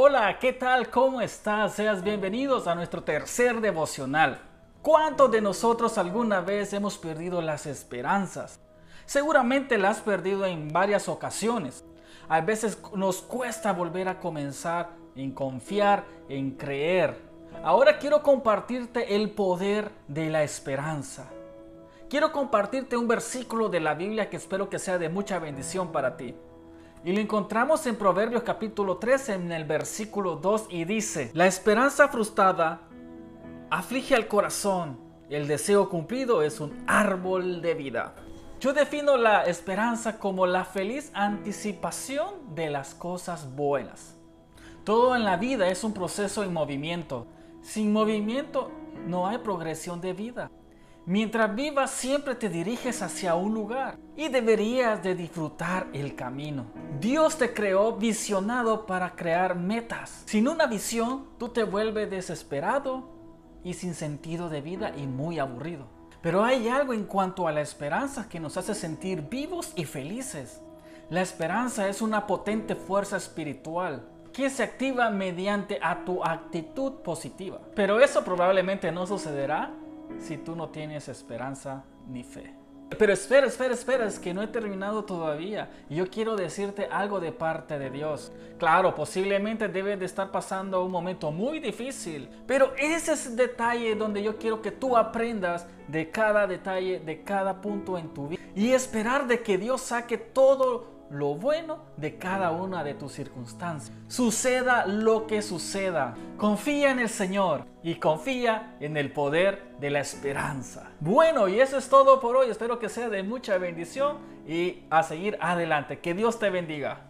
Hola, ¿qué tal? ¿Cómo estás? Seas bienvenidos a nuestro tercer devocional. ¿Cuántos de nosotros alguna vez hemos perdido las esperanzas? Seguramente las has perdido en varias ocasiones. A veces nos cuesta volver a comenzar en confiar, en creer. Ahora quiero compartirte el poder de la esperanza. Quiero compartirte un versículo de la Biblia que espero que sea de mucha bendición para ti. Y lo encontramos en Proverbios capítulo 13 en el versículo 2 y dice, la esperanza frustrada aflige al corazón, el deseo cumplido es un árbol de vida. Yo defino la esperanza como la feliz anticipación de las cosas buenas. Todo en la vida es un proceso en movimiento. Sin movimiento no hay progresión de vida. Mientras vivas siempre te diriges hacia un lugar y deberías de disfrutar el camino. Dios te creó visionado para crear metas. Sin una visión, tú te vuelves desesperado y sin sentido de vida y muy aburrido. Pero hay algo en cuanto a la esperanza que nos hace sentir vivos y felices. La esperanza es una potente fuerza espiritual que se activa mediante a tu actitud positiva. Pero eso probablemente no sucederá si tú no tienes esperanza ni fe. Pero espera, espera, espera, es que no he terminado todavía. Yo quiero decirte algo de parte de Dios. Claro, posiblemente debes de estar pasando un momento muy difícil, pero ese es el detalle donde yo quiero que tú aprendas de cada detalle, de cada punto en tu vida y esperar de que Dios saque todo lo bueno de cada una de tus circunstancias. Suceda lo que suceda, confía en el Señor y confía en el poder de la esperanza. Bueno, y eso es todo por hoy. Espero que sea de mucha bendición y a seguir adelante. Que Dios te bendiga.